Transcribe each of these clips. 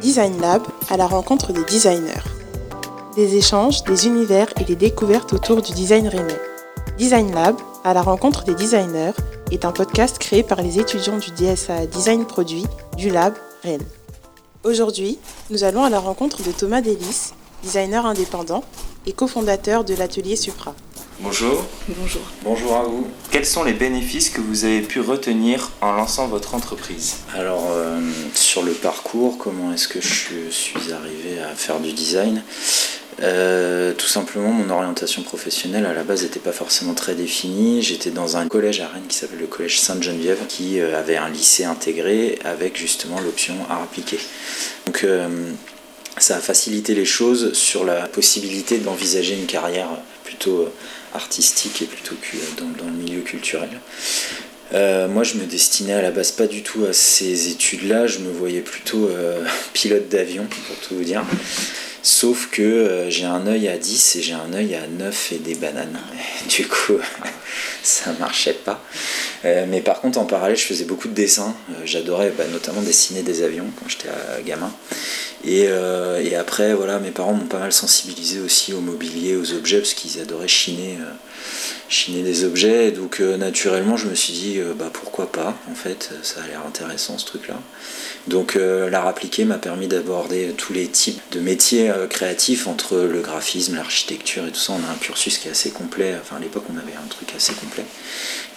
Design Lab à la rencontre des designers. Des échanges, des univers et des découvertes autour du design rennais. Design Lab à la rencontre des designers est un podcast créé par les étudiants du DSA Design Produit du Lab Rennes. Aujourd'hui, nous allons à la rencontre de Thomas Delis, designer indépendant et cofondateur de l'atelier Supra. Bonjour. Bonjour. Bonjour à vous. Quels sont les bénéfices que vous avez pu retenir en lançant votre entreprise? Alors, euh, sur le parcours, comment est-ce que je suis arrivé à faire du design euh, tout simplement, mon orientation professionnelle à la base n'était pas forcément très définie. J'étais dans un collège à Rennes qui s'appelle le collège Sainte-Geneviève, qui euh, avait un lycée intégré avec justement l'option art appliqué. Donc, ça a facilité les choses sur la possibilité d'envisager une carrière plutôt artistique et plutôt que dans, le milieu culturel. Euh, moi, je me destinais à la base pas du tout à ces études-là. Je me voyais plutôt euh, pilote d'avion, pour tout vous dire. Sauf que euh, j'ai un œil à 10 et j'ai un œil à 9 et des bananes. du coup, ça marchait pas. mais par contre, en parallèle, je faisais beaucoup de dessins. J'adorais bah, notamment dessiner des avions quand j'étais gamin. Euh, et, après, voilà, mes parents m'ont pas mal sensibilisé aussi au mobilier, aux objets, parce qu'ils adoraient chiner, chiner des objets. donc euh, naturellement, je me suis dit, bah pourquoi pas, en fait, ça a l'air intéressant ce truc-là. Donc l'art appliqué m'a permis d'aborder tous les types de métiers créatifs entre le graphisme, l'architecture et tout ça. On a un cursus qui est assez complet, enfin à l'époque on avait un truc assez complet.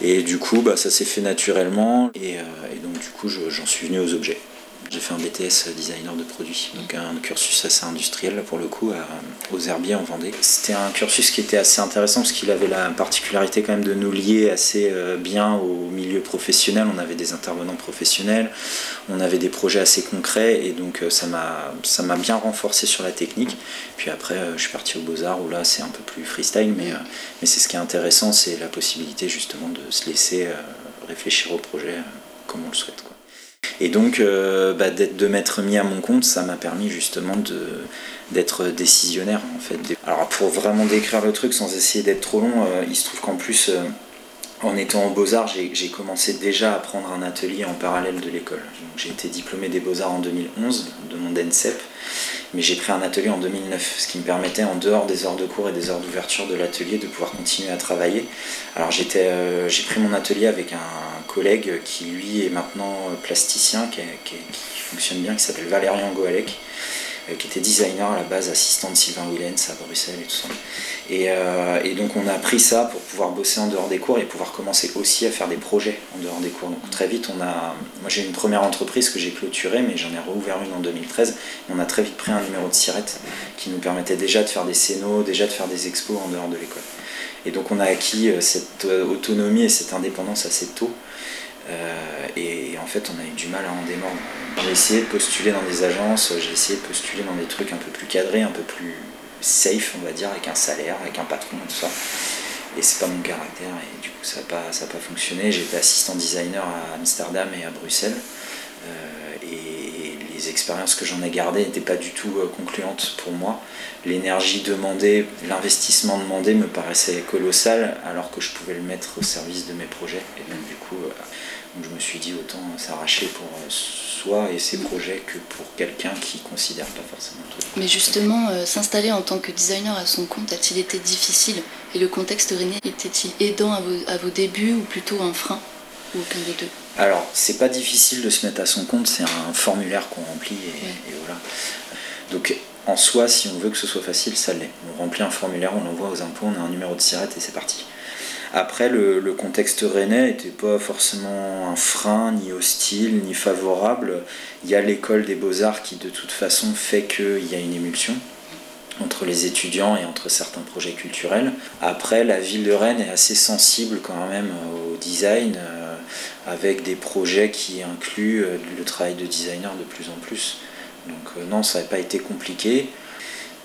Et du coup, bah, ça s'est fait naturellement, et, et donc du coup j'en suis venu aux objets. J'ai fait un BTS designer de produits, donc un cursus assez industriel pour le coup aux Herbiers en Vendée. C'était un cursus qui était assez intéressant parce qu'il avait la particularité quand même de nous lier assez euh, bien au milieu professionnel. On avait des intervenants professionnels, on avait des projets assez concrets et donc euh, ça m'a bien renforcé sur la technique. Puis après euh, je suis parti aux Beaux-Arts où là c'est un peu plus freestyle mais, mais c'est ce qui est intéressant, c'est la possibilité justement de se laisser réfléchir au projet comme on le souhaite. Et donc, euh, bah, de m'être mis à mon compte, ça m'a permis justement d'être décisionnaire en fait. Alors pour vraiment décrire le truc sans essayer d'être trop long, euh, il se trouve qu'en plus, euh, en étant en Beaux-Arts, j'ai commencé déjà à prendre un atelier en parallèle de l'école. J'ai été diplômé des Beaux-Arts en 2011 de mon DENSEP, mais j'ai pris un atelier en 2009, ce qui me permettait en dehors des heures de cours et des heures d'ouverture de l'atelier de pouvoir continuer à travailler. Alors j'ai pris mon atelier avec un collègue qui lui est maintenant plasticien, qui, fonctionne bien, qui s'appelle Valérian Goalec, euh, qui était designer à la base, assistant de Sylvain Willens à Bruxelles et tout ça. Euh, et, donc on a pris ça pour pouvoir bosser en dehors des cours et pouvoir commencer aussi à faire des projets en dehors des cours. Donc très vite on a, moi j'ai une première entreprise que j'ai clôturée, mais j'en ai rouvert une en 2013. On a très vite pris un numéro de sirette qui nous permettait déjà de faire des scénos, déjà de faire des expos en dehors de l'école. Et donc on a acquis euh, cette autonomie et cette indépendance assez tôt. Euh, et, en fait, on a eu du mal à en démordre. J'ai essayé de postuler dans des agences, j'ai essayé de postuler dans des trucs un peu plus cadrés, un peu plus safe, on va dire, avec un salaire, avec un patron et tout ça. Et c'est pas mon caractère, et du coup, ça n'a pas, pas fonctionné. J'étais assistant designer à Amsterdam et à Bruxelles. Euh, les expériences que j'en ai gardées n'étaient pas du tout euh, concluantes pour moi. L'énergie demandée, l'investissement demandé me paraissait colossal alors que je pouvais le mettre au service de mes projets. Et donc du coup, donc je me suis dit autant s'arracher pour euh, soi et ses projets que pour quelqu'un qui considère pas forcément truc. Mais justement, euh, s'installer en tant que designer à son compte a-t-il été difficile? Et le contexte René était-il aidant à vos, débuts ou plutôt un frein? Ou aucun des deux Alors, c'est pas difficile de se mettre à son compte, c'est un formulaire qu'on remplit et, voilà. Donc en soi, si on veut que ce soit facile, ça l'est. On remplit un formulaire, on l'envoie aux impôts, on a un numéro de sirette et c'est parti. Après, le, contexte rennais n'était pas forcément un frein, ni hostile, ni favorable. Il y a l'école des beaux-arts qui, de toute façon, fait qu'il y a une émulsion entre les étudiants et entre certains projets culturels. Après, la ville de Rennes est assez sensible quand même au design, avec des projets qui incluent euh, le travail de designer de plus en plus. Donc euh, non, ça n'a pas été compliqué.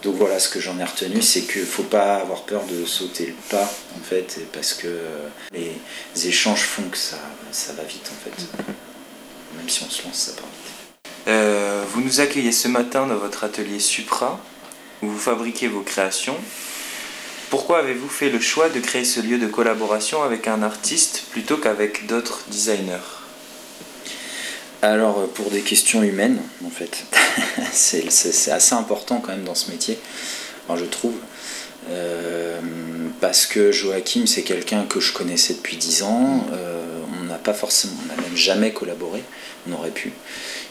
Donc voilà, ce que j'en ai retenu, c'est qu'il ne faut pas avoir peur de sauter le pas, en fait, parce que euh, les échanges font que ça, va vite, en fait. Même si on se lance, ça part vite. Vous nous accueillez ce matin dans votre atelier Supra, où vous fabriquez vos créations. Pourquoi avez-vous fait le choix de créer ce lieu de collaboration avec un artiste plutôt qu'avec d'autres designers? Alors euh, pour des questions humaines, en fait, c'est assez important quand même dans ce métier, je trouve. Euh, parce que Joachim, c'est quelqu'un que je connaissais depuis 10 ans. Euh, on n'a pas forcément, on n'a même jamais collaboré. On aurait pu.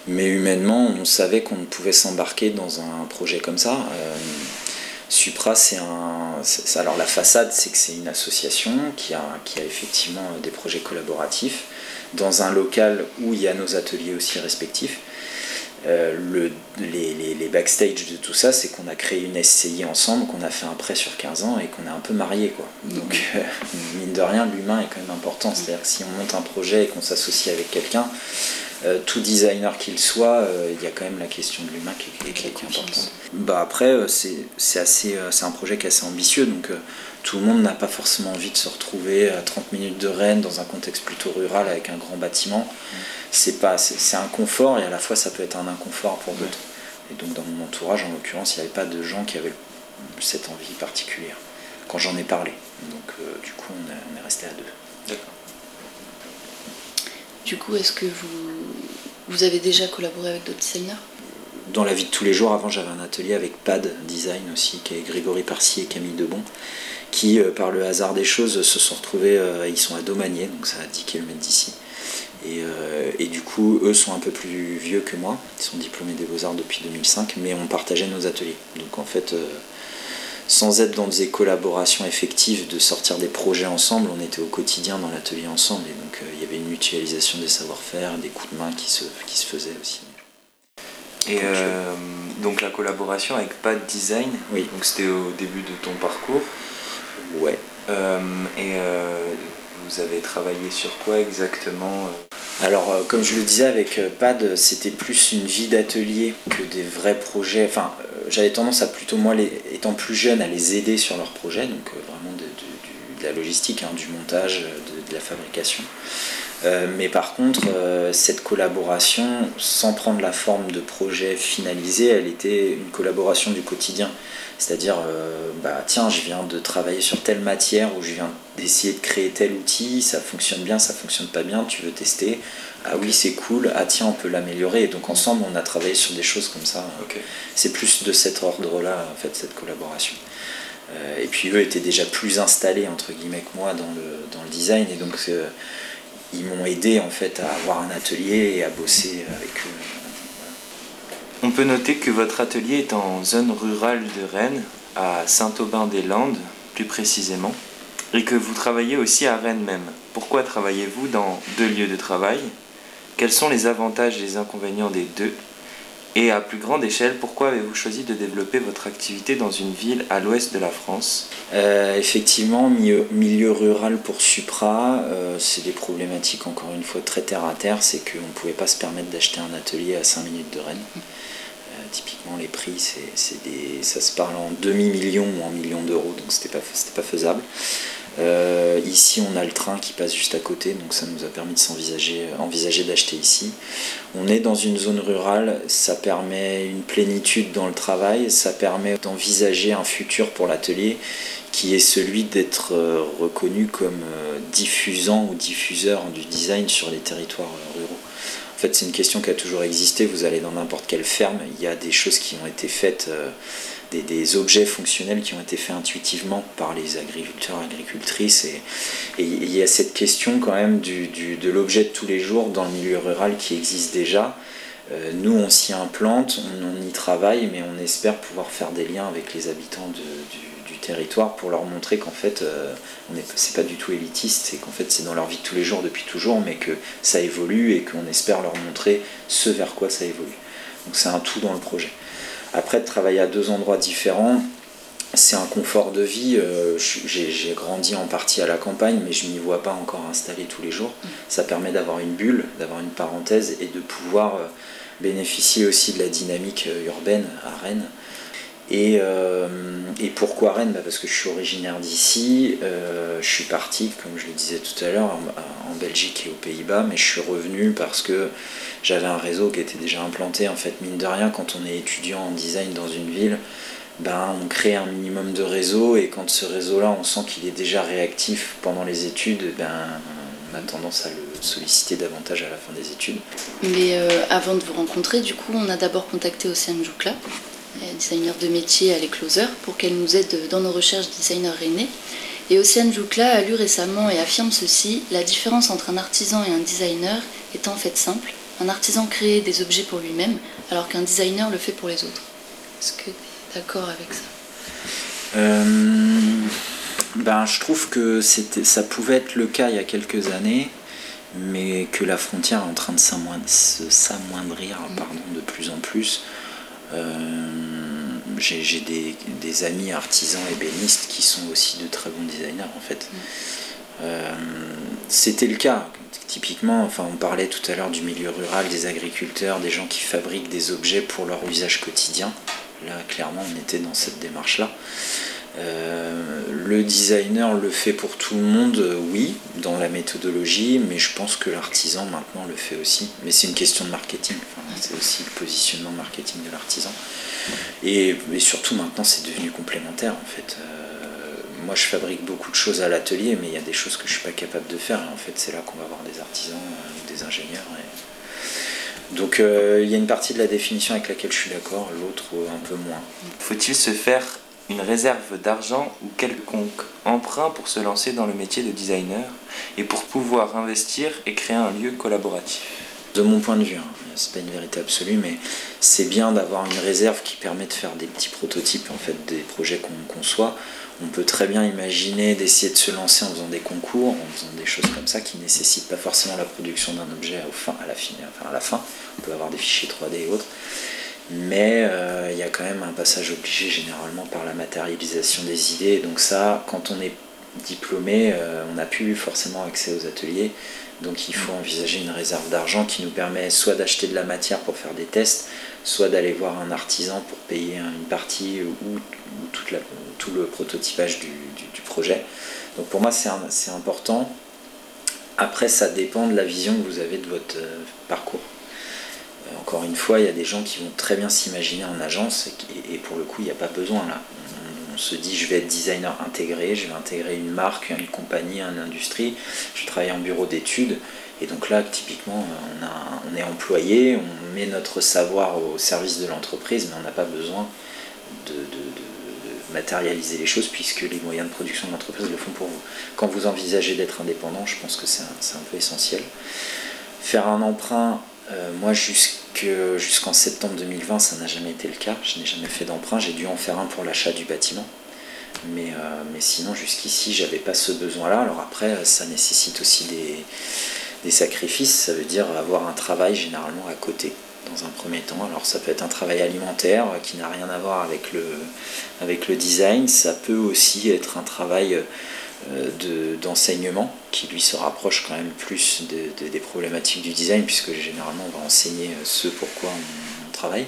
Mais humainement, on savait qu'on pouvait s'embarquer dans un projet comme ça. Supra, c'est un. alors la façade, c'est que c'est une association qui a, qui a effectivement des projets collaboratifs dans un local où il y a nos ateliers aussi respectifs. Euh, le, les, les, backstage de tout ça, c'est qu'on a créé une SCI ensemble, qu'on a fait un prêt sur 15 ans et qu'on est un peu marié Quoi. Donc, euh, mine de rien, l'humain est quand même important. C'est-à-dire que si on monte un projet et qu'on s'associe avec quelqu'un, euh, tout designer qu'il soit, il y a quand même la question de l'humain qui, qui, est importante. Bah après, c'est assez, c'est un projet qui est assez ambitieux, donc tout le monde n'a pas forcément envie de se retrouver à 30 minutes de Rennes dans un contexte plutôt rural avec un grand bâtiment. C'est pas, c'est un confort et à la fois ça peut être un inconfort pour d'autres. Et donc dans mon entourage, en l'occurrence, il n'y avait pas de gens qui avaient cette envie particulière quand j'en ai parlé. Donc euh, du coup, on, est resté à deux. D'accord. Du coup, est-ce que vous, vous avez déjà collaboré avec d'autres designers? Dans la vie de tous les jours, avant j'avais un atelier avec Pad Design aussi, qui est Grégory Parcy et Camille Debon, qui, euh, par le hasard des choses, se sont retrouvés, euh, ils sont à Domanier, donc ça à 10 km d'ici. Euh, et, du coup, eux sont un peu plus vieux que moi, ils sont diplômés des beaux-arts depuis 2005, mais on partageait nos ateliers. Donc en fait, sans être dans des collaborations effectives, de sortir des projets ensemble, on était au quotidien dans l'atelier ensemble, et donc il y avait une mutualisation des savoir-faire, des coups de main qui se, qui se faisaient aussi. Et donc la collaboration avec Pad Design, oui. donc c'était au début de ton parcours. Ouais. Euh, et euh, vous avez travaillé sur quoi exactement euh? Alors, comme je le disais avec PAD, c'était plus une vie d'atelier que des vrais projets. Enfin, j'avais tendance à plutôt, moi, les, étant plus jeune, à les aider sur leurs projets, donc vraiment de, la logistique, hein, du montage, de, la fabrication. mais par contre, cette collaboration, sans prendre la forme de projet finalisé, elle était une collaboration du quotidien. C'est-à-dire, euh, bah, tiens, je viens de travailler sur telle matière ou je viens d'essayer de créer tel outil, ça fonctionne bien, ça fonctionne pas bien, tu veux tester. Ah oui, c'est cool, ah tiens, on peut l'améliorer. Et donc ensemble, on a travaillé sur des choses comme ça. C'est plus de cet ordre-là, en fait, cette collaboration. Euh, et puis eux étaient déjà plus installés, entre guillemets, que moi dans le, dans le design. Et donc, euh, ils m'ont aidé, en fait, à avoir un atelier et à bosser avec eux on peut noter que votre atelier est en zone rurale de Rennes, à Saint-Aubin-des-Landes plus précisément, et que vous travaillez aussi à Rennes même. Pourquoi travaillez-vous dans deux lieux de travail? Quels sont les avantages et les inconvénients des deux? Et à plus grande échelle, pourquoi avez-vous choisi de développer votre activité dans une ville à l'ouest de la France? Euh, Effectivement, milieu, rural pour Supra, euh, c'est des problématiques encore une fois très terre à terre, c'est qu'on ne pouvait pas se permettre d'acheter un atelier à 5 minutes de Rennes. Typiquement, les prix, c'est, des, ça se parle en demi-million ou en millions d'euros, donc c'était pas, pas faisable. Euh, ici, on a le train qui passe juste à côté, donc ça nous a permis de s'envisager envisager d'acheter ici. On est dans une zone rurale, ça permet une plénitude dans le travail, ça permet d'envisager un futur pour l'atelier qui est celui d'être euh, reconnu comme euh, diffusant ou diffuseur du design sur les territoires ruraux. En fait, c'est une question qui a toujours existé. Vous allez dans n'importe quelle ferme, il y a des choses qui ont été faites, euh, des, objets fonctionnels qui ont été faits intuitivement par les agriculteurs, agricultrices. Et, il y a cette question quand même de l'objet de tous les jours dans le milieu rural qui existe déjà. Euh, nous, on s'y implante, on, y travaille, mais on espère pouvoir faire des liens avec les habitants du, territoire pour leur montrer qu'en fait, euh, c'est pas du tout élitiste, c'est qu'en fait, c'est dans leur vie de tous les jours depuis toujours, mais que ça évolue et qu'on espère leur montrer ce vers quoi ça évolue. Donc c'est un tout dans le projet. Après, de travailler à deux endroits différents, c'est un confort de vie. Euh, j'ai grandi en partie à la campagne, mais je m'y vois pas encore installé tous les jours. Ça permet d'avoir une bulle, d'avoir une parenthèse et de pouvoir euh, bénéficier aussi de la dynamique urbaine à Rennes euh, et, pourquoi Rennes bah, Parce que je suis originaire d'ici, euh, je suis parti, comme je le disais tout à l'heure, en, Belgique et aux Pays-Bas, mais je suis revenu parce que j'avais un réseau qui était déjà implanté. En fait, mine de rien, quand on est étudiant en design dans une ville, ben, on crée un minimum de réseau et quand ce réseau-là, on sent qu'il est déjà réactif pendant les études, ben, on a tendance à le solliciter davantage à la fin des études. Mais euh, avant de vous rencontrer, du coup, on a d'abord contacté Océane Joukla, designer de métier à l'Ecloser, pour qu'elle nous aide dans nos recherches designer René. Et Océane Joukla a lu récemment et affirme ceci la différence entre un artisan et un designer est en fait simple. Un artisan crée des objets pour lui-même, alors qu'un designer le fait pour les autres. Est-ce que tu es d'accord avec ça? Euh, ben, Je trouve que ça pouvait être le cas il y a quelques années, mais que la frontière est en train de s'amoindrir de plus en plus. Euh, j'ai des, amis artisans ébénistes qui sont aussi de très bons designers en fait. Mm. Euh, c'était le cas. Typiquement, enfin, on parlait tout à l'heure du milieu rural, des agriculteurs, des gens qui fabriquent des objets pour leur usage quotidien. Là, clairement, on était dans cette démarche-là. Euh, le designer le fait pour tout le monde, euh, oui, dans la méthodologie, mais je pense que l'artisan maintenant le fait aussi. Mais c'est une question de marketing, c'est aussi le positionnement marketing de l'artisan. Et, surtout maintenant, c'est devenu complémentaire en fait. Euh, moi, je fabrique beaucoup de choses à l'atelier, mais il y a des choses que je ne suis pas capable de faire. En fait, c'est là qu'on va avoir des artisans, des ingénieurs. Donc, il y a une partie de la définition avec laquelle je suis d'accord, l'autre un peu moins. Faut-il se faire une réserve d'argent ou quelconque emprunt pour se lancer dans le métier de designer et pour pouvoir investir et créer un lieu collaboratif? De mon point de vue, hein, c'est pas une vérité absolue, mais c'est bien d'avoir une réserve qui permet de faire des petits prototypes en fait des projets qu'on conçoit. On peut très bien imaginer d'essayer de se lancer en faisant des concours, en faisant des choses comme ça qui nécessitent pas forcément la production d'un objet à la fin, enfin à la fin. On peut avoir des fichiers 3D et autres mais euh, il y a quand même un passage obligé généralement par la matérialisation des idées. Donc ça, quand on est diplômé, euh, on n'a plus forcément accès aux ateliers. Donc il faut envisager une réserve d'argent qui nous permet soit d'acheter de la matière pour faire des tests, soit d'aller voir un artisan pour payer une partie ou, tout le prototypage du, projet. Donc pour moi c'est important. Après ça dépend de la vision que vous avez de votre euh, parcours. Euh, encore une fois, il y a des gens qui vont très bien s'imaginer en agence et, pour le coup, il n'y a pas besoin là. On, se dit, je vais être designer intégré, je vais intégrer une marque, une compagnie, une industrie, je travaille en bureau d'études. Et donc là, typiquement, on, est employé, on met notre savoir au service de l'entreprise, mais on n'a pas besoin de, matérialiser les choses puisque les moyens de production de l'entreprise le font pour vous. Quand vous envisagez d'être indépendant, je pense que c'est un, peu essentiel. Faire un emprunt euh, moi, jusqu'en septembre 2020, ça n'a jamais été le cas. Je n'ai jamais fait d'emprunt. J'ai dû en faire un pour l'achat du bâtiment. Mais, euh, mais sinon, jusqu'ici, j'avais pas ce besoin-là. Alors après, ça nécessite aussi des, des, sacrifices. Ça veut dire avoir un travail généralement à côté, dans un premier temps. Alors ça peut être un travail alimentaire qui n'a rien à voir avec le, avec le design. Ça peut aussi être un travail d'enseignement qui lui se rapproche quand même plus des problématiques du design puisque généralement on va enseigner ce pourquoi on, travaille.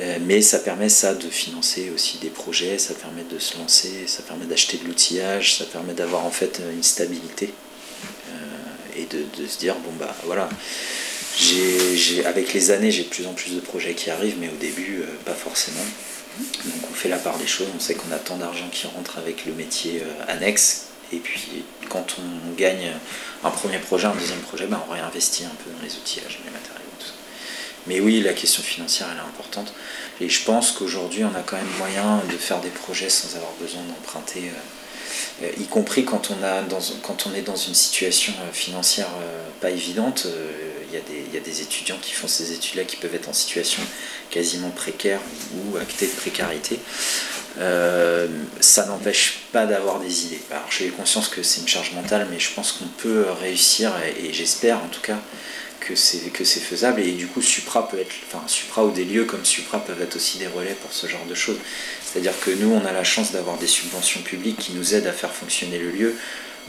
Euh, mais ça permet ça de financer aussi des projets, ça permet de se lancer, ça permet d'acheter de l'outillage, ça permet d'avoir en fait une stabilité euh, et de, se dire bon bah voilà, avec les années j'ai de plus en plus de projets qui arrivent mais au début pas forcément. Donc on fait la part des choses, on sait qu'on a tant d'argent qui rentre avec le métier euh, annexe. Et puis quand on gagne un premier projet, un deuxième projet, ben, on réinvestit un peu dans les outillages, les matériaux. Mais oui, la question financière, elle est importante. Et je pense qu'aujourd'hui, on a quand même moyen de faire des projets sans avoir besoin d'emprunter, euh, euh, y compris quand on est dans une situation financière pas évidente il y, a des, étudiants qui font ces études-là qui peuvent être en situation quasiment précaire ou actée de précarité. Euh, ça n'empêche pas d'avoir des idées. Alors j'ai conscience que c'est une charge mentale, mais je pense qu'on peut réussir, et, j'espère en tout cas que c'est faisable. Et du coup, Supra peut être, enfin Supra ou des lieux comme Supra peuvent être aussi des relais pour ce genre de choses. C'est-à-dire que nous, on a la chance d'avoir des subventions publiques qui nous aident à faire fonctionner le lieu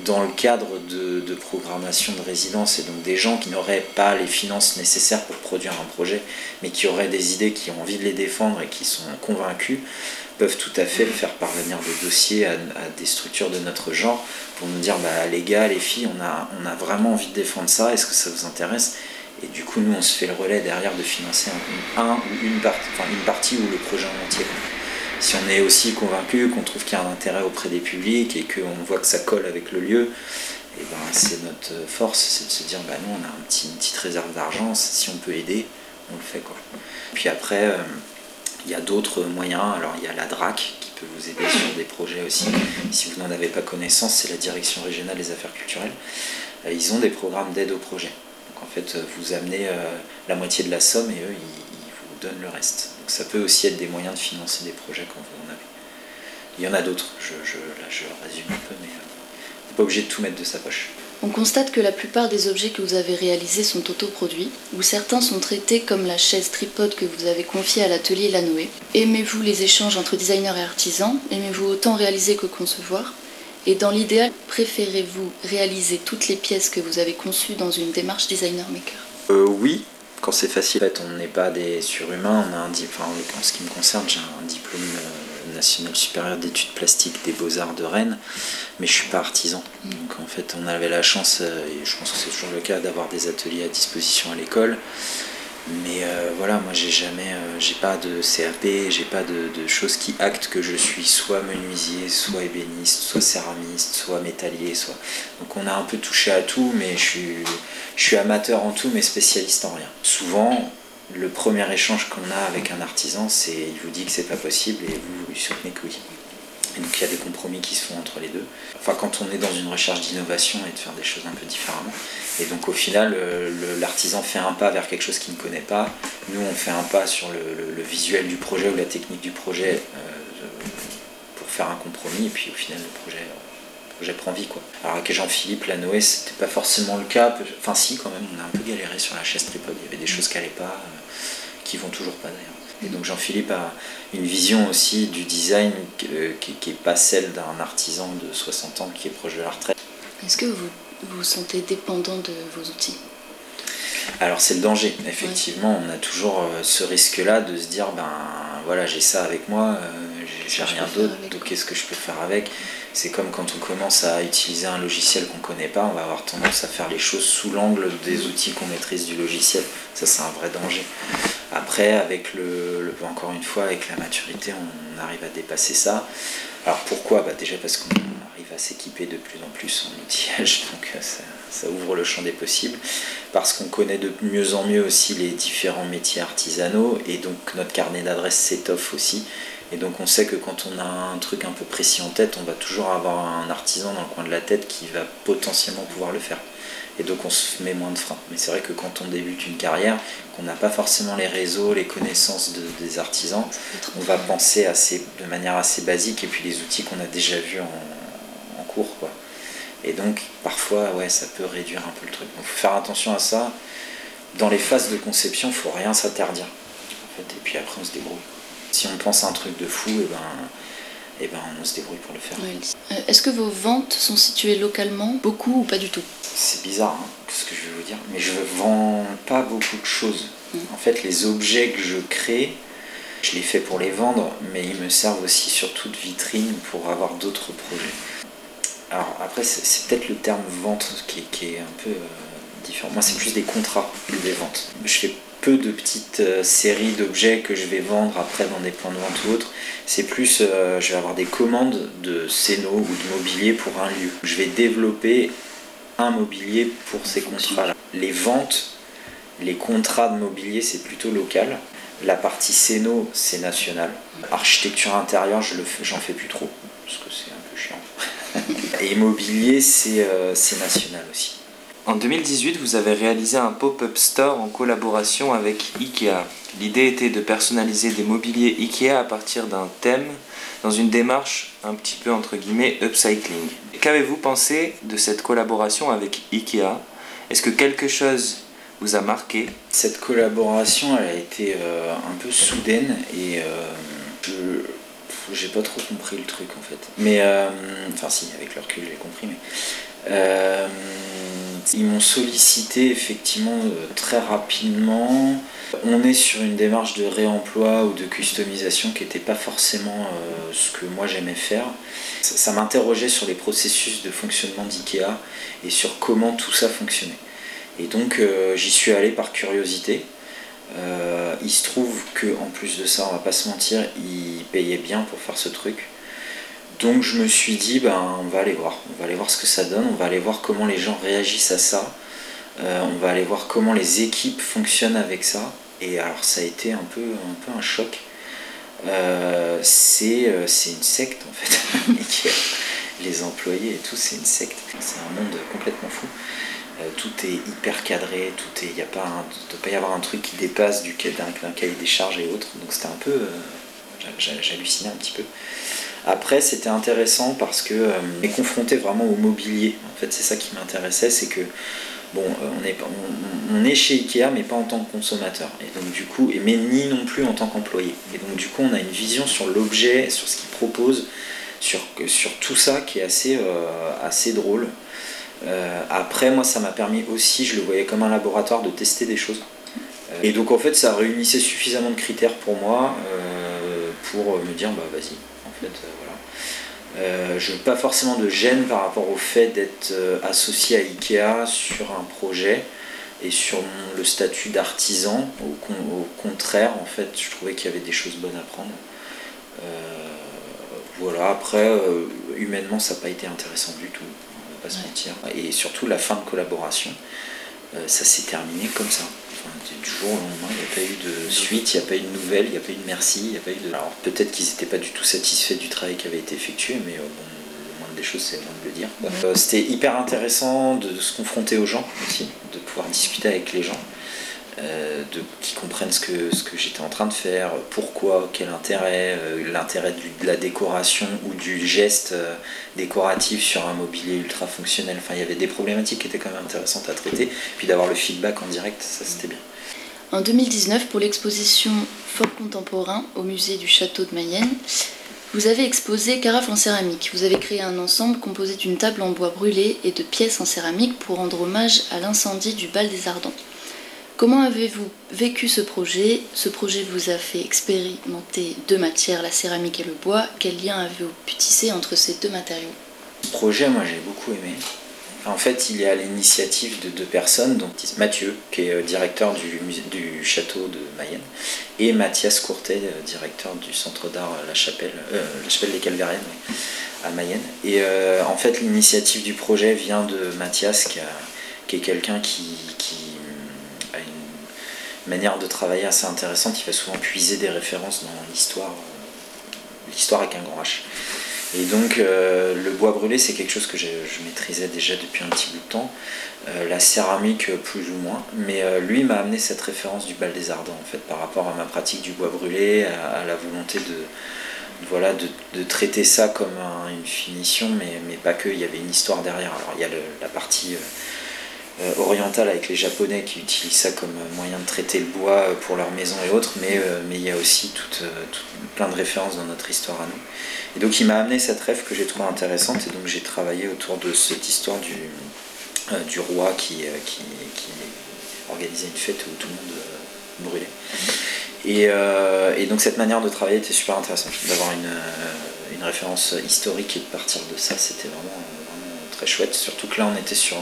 dans le cadre de, programmation de résidence et donc des gens qui n'auraient pas les finances nécessaires pour produire un projet, mais qui auraient des idées, qui ont envie de les défendre et qui sont convaincus, peuvent tout à fait faire parvenir des dossiers à, des structures de notre genre pour nous dire bah, les gars, les filles, on a, on a vraiment envie de défendre ça, est-ce que ça vous intéresse? Et du coup, nous, on se fait le relais derrière de financer un, ou une partie, enfin, une partie ou le projet en entier si on est aussi convaincu qu'on trouve qu'il y a un intérêt auprès des publics et qu'on voit que ça colle avec le lieu, et ben, c'est notre force, c'est de se dire bah nous on a une petite réserve d'argent, si on peut aider, on le fait quoi. Puis après, euh, il y a d'autres moyens, alors il y a la DRAC qui peut vous aider sur des projets aussi. Si vous n'en avez pas connaissance, c'est la Direction régionale des affaires culturelles. Euh, ils ont des programmes d'aide au projet. Donc en fait, vous amenez euh, la moitié de la somme et eux, ils, donnent le reste. Donc ça peut aussi être des moyens de financer des projets quand vous en avez. Il y en a d'autres, je, là je résume un peu, mais on n'est pas obligé de tout mettre de sa poche. On constate que la plupart des objets que vous avez réalisés sont autoproduits, ou certains sont traités comme la chaise tripode que vous avez confiée à l'atelier Lanoé. Aimez-vous les échanges entre designers et artisans? Aimez-vous autant réaliser que concevoir? Et dans l'idéal, préférez-vous réaliser toutes les pièces que vous avez conçues dans une démarche designer maker? Euh, Oui, quand c'est facile. On n'est pas des surhumains. On a un, enfin, en ce qui me concerne, j'ai un diplôme euh, national supérieur d'études plastiques des beaux-arts de Rennes, mais je suis pas artisan. Donc en fait, on avait la chance, euh, et je pense que c'est toujours le cas, d'avoir des ateliers à disposition à l'école. Mais euh, voilà, moi j'ai jamais, euh, j'ai pas de CAP, j'ai pas de, choses qui actent que je suis soit menuisier, soit ébéniste, soit céramiste, soit métallier, soit. Donc on a un peu touché à tout, mais je suis, amateur en tout, mais spécialiste en rien. Souvent, le premier échange qu'on a avec un artisan, c'est il vous dit que c'est pas possible et vous, lui soutenez que oui. Et donc il y a des compromis qui se font entre les deux. Enfin, quand on est dans une recherche d'innovation et de faire des choses un peu différemment. Et donc au final, l'artisan fait un pas vers quelque chose qu'il ne connaît pas. Nous, on fait un pas sur le, visuel du projet ou la technique du projet euh, pour faire un compromis. Et puis au final, le projet prend vie. Quoi. Alors avec Jean-Philippe, la Noé, c'était pas forcément le cas. Enfin si quand même, on a un peu galéré sur la chaise tripode. Il y avait des choses qui n'allaient pas, euh, qui vont toujours pas d'ailleurs. Et donc Jean-Philippe a une vision aussi du design euh, qui n'est pas celle d'un artisan de 60 ans qui est proche de la retraite. Est-ce que vous vous sentez dépendant de vos outils? Alors c'est le danger, effectivement, on a toujours euh, ce risque-là de se dire, ben voilà, j'ai ça avec moi, j'ai rien d'autre, donc qu'est-ce que je peux faire avec? C'est comme quand on commence à utiliser un logiciel qu'on ne connaît pas, on va avoir tendance à faire les choses sous l'angle des outils qu'on maîtrise du logiciel. Ça, c'est un vrai danger. Après, avec le, encore une fois, avec la maturité, on arrive à dépasser ça. Alors pourquoi? Bah Déjà parce qu'on arrive à s'équiper de plus en plus en outillage, donc euh, ça, ça ouvre le champ des possibles. Parce qu'on connaît de mieux en mieux aussi les différents métiers artisanaux, et donc notre carnet d'adresses s'étoffe aussi. Et donc on sait que quand on a un truc un peu précis en tête, on va toujours avoir un artisan dans le coin de la tête qui va potentiellement pouvoir le faire. Et donc on se met moins de freins. Mais c'est vrai que quand on débute une carrière, qu'on n'a pas forcément les réseaux, les connaissances des artisans, on va penser assez, de manière assez basique et puis les outils qu'on a déjà vus en, cours. Quoi. Et donc parfois ouais, ça peut réduire un peu le truc. Donc il faut faire attention à ça. Dans les phases de conception, il ne faut rien s'interdire. En fait, et puis après on se débrouille si on pense à un truc de fou, et eh ben, eh ben on se débrouille pour le faire. Euh, est-ce que vos ventes sont situées localement, beaucoup ou pas du tout? C'est bizarre hein, ce que je vais vous dire, mais je ne vends pas beaucoup de choses. Mm. En fait, les objets que je crée, je les fais pour les vendre, mais ils me servent aussi surtout de vitrine pour avoir d'autres projets. Alors après, c'est peut-être le terme vente qui, est un peu euh, différent. Moi, c'est plus des contrats que des ventes. Je fais peu de petites euh, séries d'objets que je vais vendre après dans des plans de vente ou autres. C'est plus, euh, je vais avoir des commandes de scénos ou de mobilier pour un lieu. Je vais développer un mobilier pour ces contrats-là. Les ventes, les contrats de mobilier, c'est plutôt local. La partie scéno, c'est national. Architecture intérieure, je j'en fais plus trop, parce que c'est un peu chiant. Et immobilier, euh, c'est national aussi. En 2018, vous avez réalisé un pop-up store en collaboration avec IKEA. L'idée était de personnaliser des mobiliers IKEA à partir d'un thème dans une démarche un petit peu entre guillemets upcycling. Qu'avez-vous pensé de cette collaboration avec IKEA? Est-ce que quelque chose vous a marqué? Cette collaboration, elle a été euh, un peu soudaine et euh, j'ai pas trop compris le truc en fait. Mais euh, enfin si, avec le recul j'ai compris, mais ils m'ont sollicité effectivement euh, très rapidement. On est sur une démarche de réemploi ou de customisation qui n'était pas forcément euh, ce que moi j'aimais faire. Ça, m'interrogeait sur les processus de fonctionnement d'IKEA et sur comment tout ça fonctionnait. Et donc euh, j'y suis allé par curiosité. il se trouve que en plus de ça, on va pas se mentir, ils payaient bien pour faire ce truc. Donc je me suis dit, ben, on va aller voir, on va aller voir ce que ça donne, on va aller voir comment les gens réagissent à ça, euh, on va aller voir comment les équipes fonctionnent avec ça. Et alors ça a été un peu un, peu un choc. Euh, c'est une secte en fait. les employés et tout, c'est une secte. C'est un monde complètement fou. tout est hyper cadré, tout est, il ne doit pas y avoir un truc qui dépasse du d'un cahier des charges et autres. Donc c'était un peu, j'hallucinais un petit peu. Après, c'était intéressant parce que euh, est confronté vraiment au mobilier. En fait, c'est ça qui m'intéressait, c'est que bon, euh, on, est, on, est chez Ikea, mais pas en tant que consommateur. Et donc du coup, mais ni non plus en tant qu'employé. Et donc du coup, on a une vision sur l'objet, sur ce qu'il propose, sur, sur tout ça qui est assez, euh, assez drôle. après, moi, ça m'a permis aussi, je le voyais comme un laboratoire de tester des choses. Et donc en fait, ça réunissait suffisamment de critères pour moi pour me dire, bah vas-y, euh, euh, je n'ai pas forcément de gêne par rapport au fait d'être euh, associé à Ikea sur un projet et sur le statut d'artisan. Au, contraire, en fait, je trouvais qu'il y avait des choses bonnes à prendre. voilà, après, humainement, ça n'a pas été intéressant du tout, on va pas se mentir. Et surtout, la fin de collaboration, ça s'est terminé comme ça du jour au lendemain, il n'y a pas eu de suite, il n'y a pas eu de nouvelles, il n'y a pas eu de merci, il n'y a pas eu de. Alors peut-être qu'ils n'étaient pas du tout satisfaits du travail qui avait été effectué, mais euh, bon, le moindre des choses, c'est moins de le dire. Euh, c'était hyper intéressant de, se confronter aux gens aussi, de pouvoir discuter avec les gens. Euh, de, qui comprennent ce que, j'étais en train de faire, pourquoi, quel intérêt, l'intérêt de la décoration ou du geste décoratif sur un mobilier ultra fonctionnel. Enfin, il y avait des problématiques qui étaient quand même intéressantes à traiter. Puis d'avoir le feedback en direct, ça c'était bien. En 2019, pour l'exposition Fort contemporain au musée du château de Mayenne, vous avez exposé Carafe en céramique. Vous avez créé un ensemble composé d'une table en bois brûlé et de pièces en céramique pour rendre hommage à l'incendie du bal des Ardents. Comment avez-vous vécu ce projet? Ce projet vous a fait expérimenter deux matières, la céramique et le bois. Quel lien avez-vous pu tisser entre ces deux matériaux? Ce projet, moi j'ai beaucoup aimé. En fait, il est à l'initiative de deux personnes, donc Mathieu, qui est euh, directeur du, château de Mayenne, et Mathias Courtet, euh, directeur du centre d'art La Chapelle, euh, La Chapelle des Calvariennes à Mayenne. Et en fait, l'initiative du projet vient de Mathias, qui, est quelqu'un qui, manière de travailler assez intéressante. Il va souvent puiser des références dans l'histoire, l'histoire avec un grand H. Et donc euh, le bois brûlé, c'est quelque chose que je, maîtrisais déjà depuis un petit bout de temps. Euh, la céramique, plus ou moins. Mais euh, lui m'a amené cette référence du bal des ardents, en fait, par rapport à ma pratique du bois brûlé, à, la volonté de, voilà, de, traiter ça comme une finition, mais, mais, pas que, il y avait une histoire derrière. Alors il y a la partie euh, orientale avec les Japonais qui utilisent ça comme moyen de traiter le bois pour leur maison et autres, mais, euh, mais il y a aussi euh, plein de références dans notre histoire à nous. Et donc il m'a amené cette rêve que j'ai trouvée intéressante, et donc j'ai travaillé autour de cette histoire du, du roi qui, qui, organisait une fête où tout le monde brûlait. Et, donc cette manière de travailler était super intéressante, d'avoir une, une, référence historique et de partir de ça, c'était vraiment, vraiment très chouette, surtout que là on était sur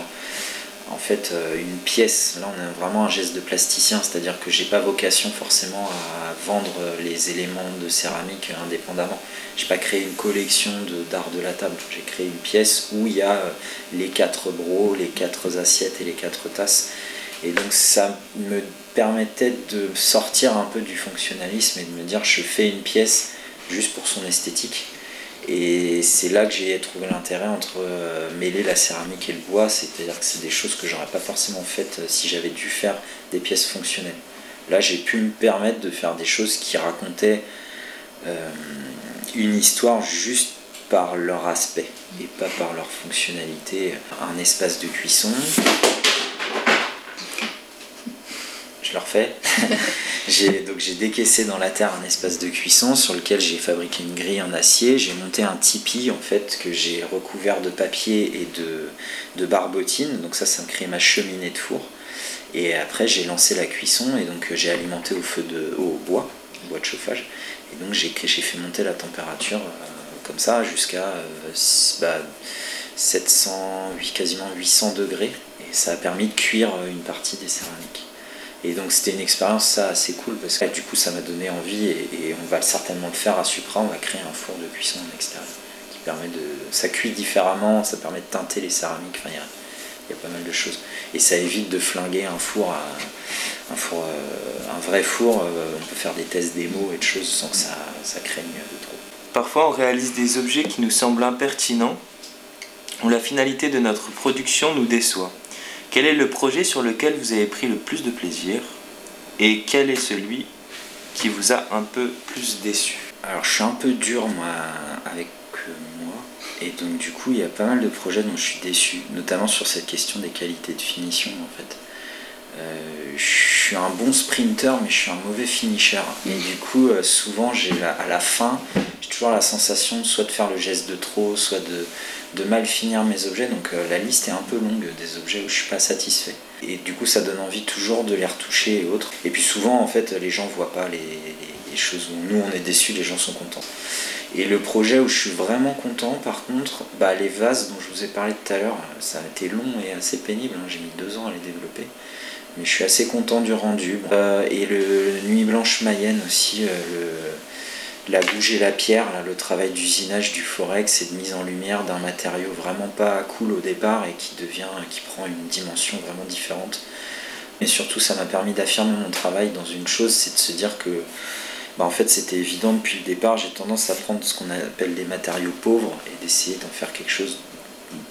en fait euh, une pièce. Là, on a vraiment un geste de plasticien, c'est-à-dire que j'ai pas vocation forcément à vendre les éléments de céramique indépendamment. J'ai pas créé une collection d'art de, la table. J'ai créé une pièce où il y a euh, les quatre bros, les quatre assiettes et les quatre tasses. Et donc ça me permettait de sortir un peu du fonctionnalisme et de me dire je fais une pièce juste pour son esthétique et c'est là que j'ai trouvé l'intérêt entre euh, mêler la céramique et le bois, c'est-à-dire que c'est des choses que j'aurais pas forcément faites euh, si j'avais dû faire des pièces fonctionnelles. Là, j'ai pu me permettre de faire des choses qui racontaient euh, une histoire juste par leur aspect et pas par leur fonctionnalité. Un espace de cuisson, je le refais. j'ai, donc décaissé dans la terre un espace de cuisson sur lequel j'ai fabriqué une grille en acier. J'ai monté un tipi en fait que j'ai recouvert de papier et de, de barbotine. Donc ça, ça me crée ma cheminée de four. Et après, j'ai lancé la cuisson et donc j'ai alimenté au feu de au bois, bois de chauffage. Et donc j'ai, fait monter la température euh, comme ça jusqu'à 700, euh, bah, quasiment 800 degrés. Et ça a permis de cuire une partie des céramiques. Et donc c'était une expérience ça assez cool parce que du coup ça m'a donné envie et, on va certainement le faire à Supra, on va créer un four de cuisson en extérieur qui permet de, ça cuit différemment, ça permet de teinter les céramiques. Il y a, pas mal de choses. Et ça évite de flinguer un four, à, un, four euh, un vrai four. euh, on peut faire des tests démo et de choses sans que ça, ça craigne de trop. Parfois, on réalise des objets qui nous semblent impertinents ou la finalité de notre production nous déçoit. Quel est le projet sur lequel vous avez pris le plus de plaisir et quel est celui qui vous a un peu plus déçu? Alors je suis un peu dur moi avec euh, moi. Et donc du coup il y a pas mal de projets dont je suis déçu, notamment sur cette question des qualités de finition en fait. Euh, je suis un bon sprinter mais je suis un mauvais finisher. Et du coup euh, souvent j'ai à la fin j'ai toujours la sensation soit de faire le geste de trop, soit de, de mal finir mes objets donc euh, la liste est un peu longue des objets où je suis pas satisfait. Et du coup, ça donne envie toujours de les retoucher et autres. Et puis souvent, en fait, les gens voient pas les, choses où nous on est déçus, les gens sont contents. Et le projet où je suis vraiment content, par contre, bah, les vases dont je vous ai parlé tout à l'heure, ça a été long et assez pénible. hein. J'ai mis deux ans à les développer. Mais je suis assez content du rendu. Euh, et le Nuit Blanche Mayenne aussi, euh, la bouge et la pierre, le travail d'usinage du forex et de mise en lumière d'un matériau vraiment pas cool au départ et qui devient, qui prend une dimension vraiment différente. Mais surtout, ça m'a permis d'affirmer mon travail dans une chose, c'est de se dire que, bah, en fait, c'était évident depuis le départ. J'ai tendance à prendre ce qu'on appelle des matériaux pauvres et d'essayer d'en faire quelque chose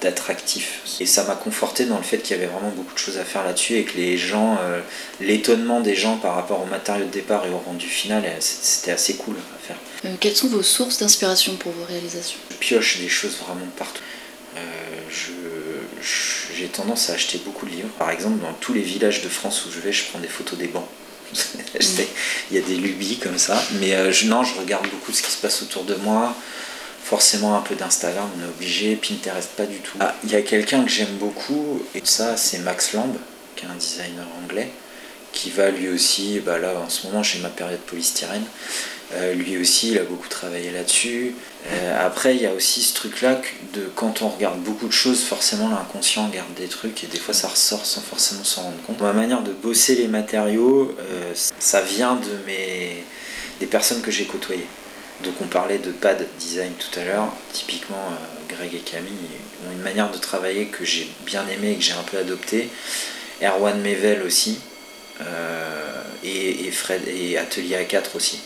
d'attractif. Et ça m'a conforté dans le fait qu'il y avait vraiment beaucoup de choses à faire là-dessus et que les gens, euh, l'étonnement des gens par rapport au matériau de départ et au rendu final, euh, c'était assez cool à faire. Euh, quelles sont vos sources d'inspiration pour vos réalisations? Je pioche des choses vraiment partout. Euh, J'ai tendance à acheter beaucoup de livres. Par exemple, dans tous les villages de France où je vais, je prends des photos des bancs. Il y a des lubies comme ça. Mais je, non, je regarde beaucoup ce qui se passe autour de moi. Forcément un peu d'Instagram, on est obligé. Pinterest, pas du tout. Ah, il y a quelqu'un que j'aime beaucoup, et ça, c'est Max Lamb, qui est un designer anglais, qui va lui aussi, bah là en ce moment j'ai ma période polystyrène, Euh, lui aussi il a beaucoup travaillé là-dessus. Euh, après il y a aussi ce truc-là de quand on regarde beaucoup de choses, forcément l'inconscient garde des trucs et des fois ça ressort sans forcément s'en rendre compte. Ma manière de bosser les matériaux, euh, ça vient de mes des personnes que j'ai côtoyées. Donc on parlait de pad design tout à l'heure, typiquement euh, Greg et Camille ont une manière de travailler que j'ai bien aimé et que j'ai un peu adopté. Erwan Mevel aussi, euh, et, Fred et Atelier A4 aussi.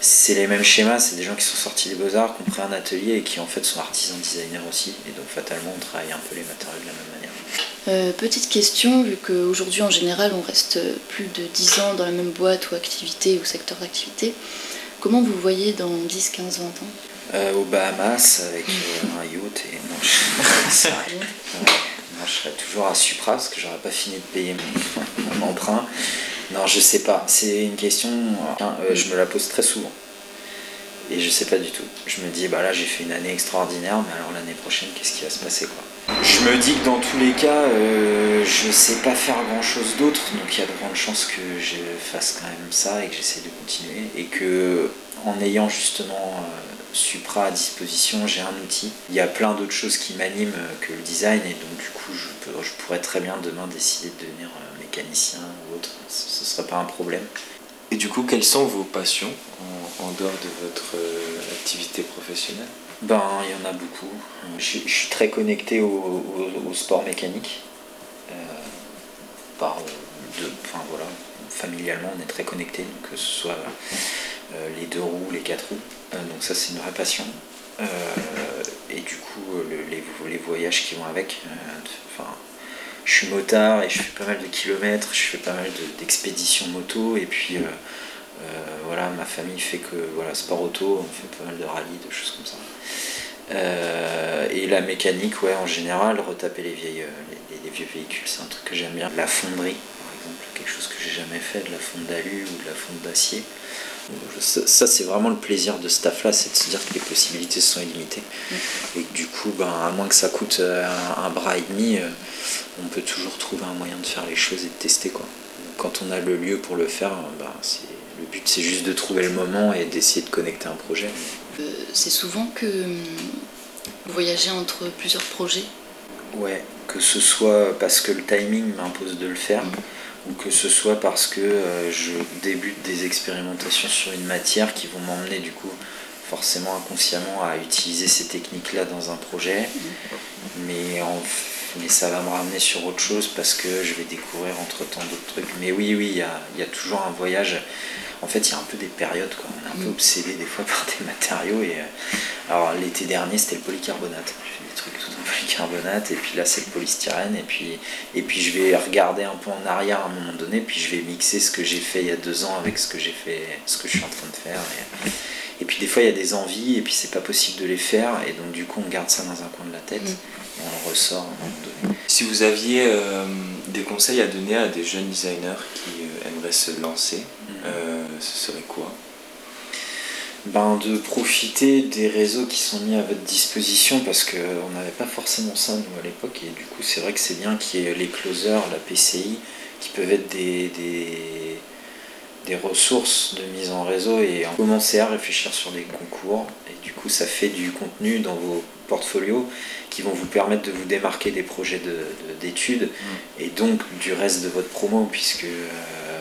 C'est les mêmes schémas, c'est des gens qui sont sortis des beaux-arts, qui ont pris un atelier et qui en fait sont artisans designers aussi. Et donc fatalement on travaille un peu les matériaux de la même manière. Euh, Petite question, vu qu'aujourd'hui en général on reste plus de 10 ans dans la même boîte ou activité ou secteur d'activité, comment vous voyez dans 10, 15, 20 ans? Euh, aux Bahamas avec euh, un yacht et non, je. Non, je serais toujours à Supra parce que j'aurais pas fini de payer mon, mon emprunt. Non, je sais pas. C'est une question, euh, je me la pose très souvent. Et je sais pas du tout. Je me dis, bah là j'ai fait une année extraordinaire, mais alors l'année prochaine, qu'est-ce qui va se passer quoi? Je me dis que dans tous les cas, euh, je sais pas faire grand chose d'autre, donc il y a de grandes chances que je fasse quand même ça et que j'essaie de continuer. Et que en ayant justement euh, Supra à disposition, j'ai un outil. Il y a plein d'autres choses qui m'animent euh, que le design, et donc du coup, je, pourrais très bien demain décider de devenir mécanicien ou autre. Ce, ce serait pas un problème. Et du coup, quelles sont vos passions en, dehors de votre activité professionnelle? Ben, il y en a beaucoup. Je, suis très connecté au, au- sport mécanique. Euh, par, enfin, voilà, familialement, on est très connecté, que ce soit euh, les deux roues, les quatre roues. Euh, donc ça, c'est une vraie passion. Et du coup, le- les, les voyages qui vont avec. Enfin, je suis motard et je fais pas mal de kilomètres, je fais pas mal de- d'expéditions moto et puis voilà, ma famille fait que voilà, sport auto, on fait pas mal de rallyes, de choses comme ça. Euh, et la mécanique, ouais, en général, retaper les, vieilles, euh, les, vieux véhicules, c'est un truc que j'aime bien. La fonderie, par exemple, quelque chose que j'ai jamais fait, de la fonte d'alu ou de la fonte d'acier. Euh, Ça, ça, c'est vraiment le plaisir de ce taf-là, c'est de se dire que les possibilités sont illimitées. Et que du coup, ben, à moins que ça coûte un, un bras et demi, on peut toujours trouver un moyen de faire les choses et de tester. Quoi. Quand on a le lieu pour le faire, ben, le but c'est juste de trouver le moment et d'essayer de connecter un projet. Euh, C'est souvent que hum, vous voyagez entre plusieurs projets. Ouais, que ce soit parce que le timing m'impose de le faire, ou que ce soit parce que euh, je débute des expérimentations sur une matière qui vont m'emmener du coup forcément inconsciemment à utiliser ces techniques-là dans un projet, mais, mais ça va me ramener sur autre chose parce que je vais découvrir entre-temps d'autres trucs. Mais oui, oui, il y a, y a, toujours un voyage. En fait, il y a un peu des périodes, quoi. on est un peu obsédé des fois par des matériaux. Et, euh, alors l'été dernier, c'était le polycarbonate. Je fais des trucs tout en polycarbonate, et puis là, c'est le polystyrène. Et puis, et puis je vais regarder un peu en arrière à un moment donné, puis je vais mixer ce que j'ai fait il y a deux ans avec ce que j'ai fait, ce que je suis en train de faire. Et, et puis des fois, il y a des envies, et puis c'est pas possible de les faire, et donc du coup, on garde ça dans un coin de la tête, et on le ressort à un moment donné. Si vous aviez euh, des conseils à donner à des jeunes designers qui euh, aimeraient se lancer, ce serait quoi? Ben, de profiter des réseaux qui sont mis à votre disposition parce qu'on n'avait pas forcément ça nous à l'époque et du coup c'est vrai que c'est bien qu'il y ait les closers, la PCI qui peuvent être des, des, des ressources de mise en réseau et commencer à réfléchir sur des concours. Et du coup ça fait du contenu dans vos portfolios qui vont vous permettre de vous démarquer des projets d'études de, et donc du reste de votre promo puisque euh,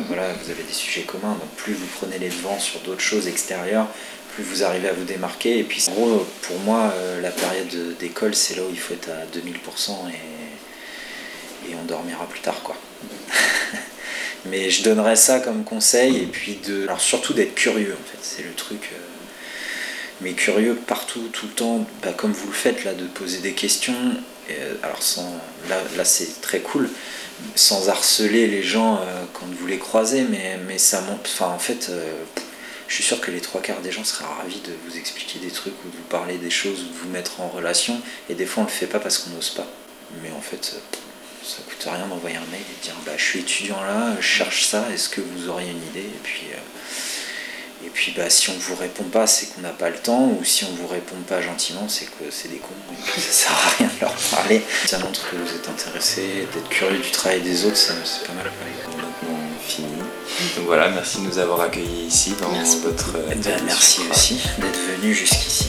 voilà, vous avez des sujets communs donc plus vous prenez les devants sur d'autres choses extérieures plus vous arrivez à vous démarquer. Et puis en gros pour moi euh, la période d'école c'est là où il faut être à 2000% et, on dormira plus tard mais je donnerais ça comme conseil et puis de alors surtout d'être curieux en fait. C'est le truc euh, mais curieux partout tout le temps. Bah, comme vous le faites là de poser des questions alors sans là, là c'est très cool sans harceler les gens euh, quand vous les croisez mais, mais ça monte enfin en fait euh, je suis sûr que les trois quarts des gens seraient ravis de vous expliquer des trucs ou de vous parler des choses ou de vous mettre en relation et des fois on le fait pas parce qu'on n'ose pas. Mais en fait ça coûte rien d'envoyer un mail et de dire bah, je suis étudiant là, je cherche ça, est-ce que vous auriez une idée? Et puis, euh, et puis bah, si on ne vous répond pas, c'est qu'on n'a pas le temps, ou si on ne vous répond pas gentiment, c'est que c'est des cons, et que ça sert à rien de leur parler. Ça montre que vous êtes intéressé, d'être curieux du travail des autres, ça c'est pas mal. Maintenant fini. Donc voilà, merci de nous avoir accueillis ici dans Merci votre. Ben, merci aussi d'être venu jusqu'ici.